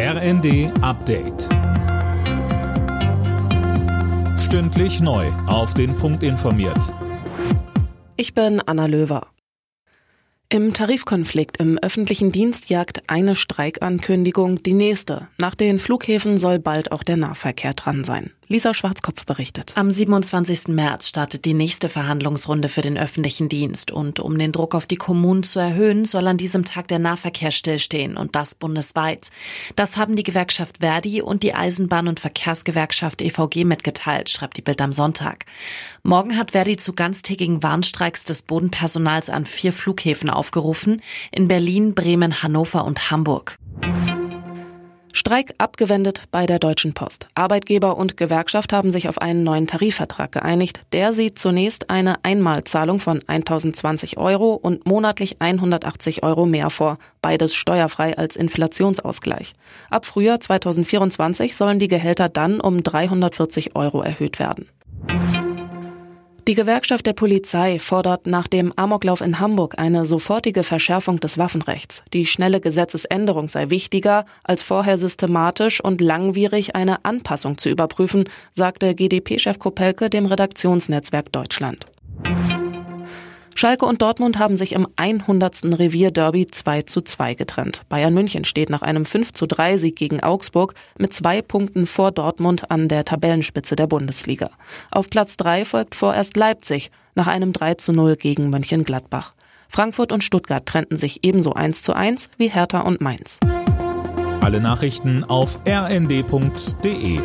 RND Update. Stündlich neu. Auf den Punkt informiert. Ich bin Anna Löwer. Im Tarifkonflikt im öffentlichen Dienst jagt eine Streikankündigung die nächste. Nach den Flughäfen soll bald auch der Nahverkehr dran sein. Lisa Schwarzkopf berichtet. Am 27. März startet die nächste Verhandlungsrunde für den öffentlichen Dienst. Und um den Druck auf die Kommunen zu erhöhen, soll an diesem Tag der Nahverkehr stillstehen und das bundesweit. Das haben die Gewerkschaft Verdi und die Eisenbahn- und Verkehrsgewerkschaft EVG mitgeteilt, schreibt die Bild am Sonntag. Morgen hat Verdi zu ganztägigen Warnstreiks des Bodenpersonals an vier Flughäfen aufgerufen. In Berlin, Bremen, Hannover und Hamburg. Streik abgewendet bei der Deutschen Post. Arbeitgeber und Gewerkschaft haben sich auf einen neuen Tarifvertrag geeinigt. Der sieht zunächst eine Einmalzahlung von 1020 Euro und monatlich 180 Euro mehr vor. Beides steuerfrei als Inflationsausgleich. Ab Frühjahr 2024 sollen die Gehälter dann um 340 Euro erhöht werden. Die Gewerkschaft der Polizei fordert nach dem Amoklauf in Hamburg eine sofortige Verschärfung des Waffenrechts. Die schnelle Gesetzesänderung sei wichtiger, als vorher systematisch und langwierig eine Anpassung zu überprüfen, sagte GdP-Chef Kopelke dem Redaktionsnetzwerk Deutschland. Schalke und Dortmund haben sich im 100. Revierderby 2 zu 2 getrennt. Bayern München steht nach einem 5 zu 3 Sieg gegen Augsburg mit zwei Punkten vor Dortmund an der Tabellenspitze der Bundesliga. Auf Platz 3 folgt vorerst Leipzig nach einem 3 zu 0 gegen Mönchengladbach. Frankfurt und Stuttgart trennten sich ebenso 1 zu 1 wie Hertha und Mainz. Alle Nachrichten auf rnd.de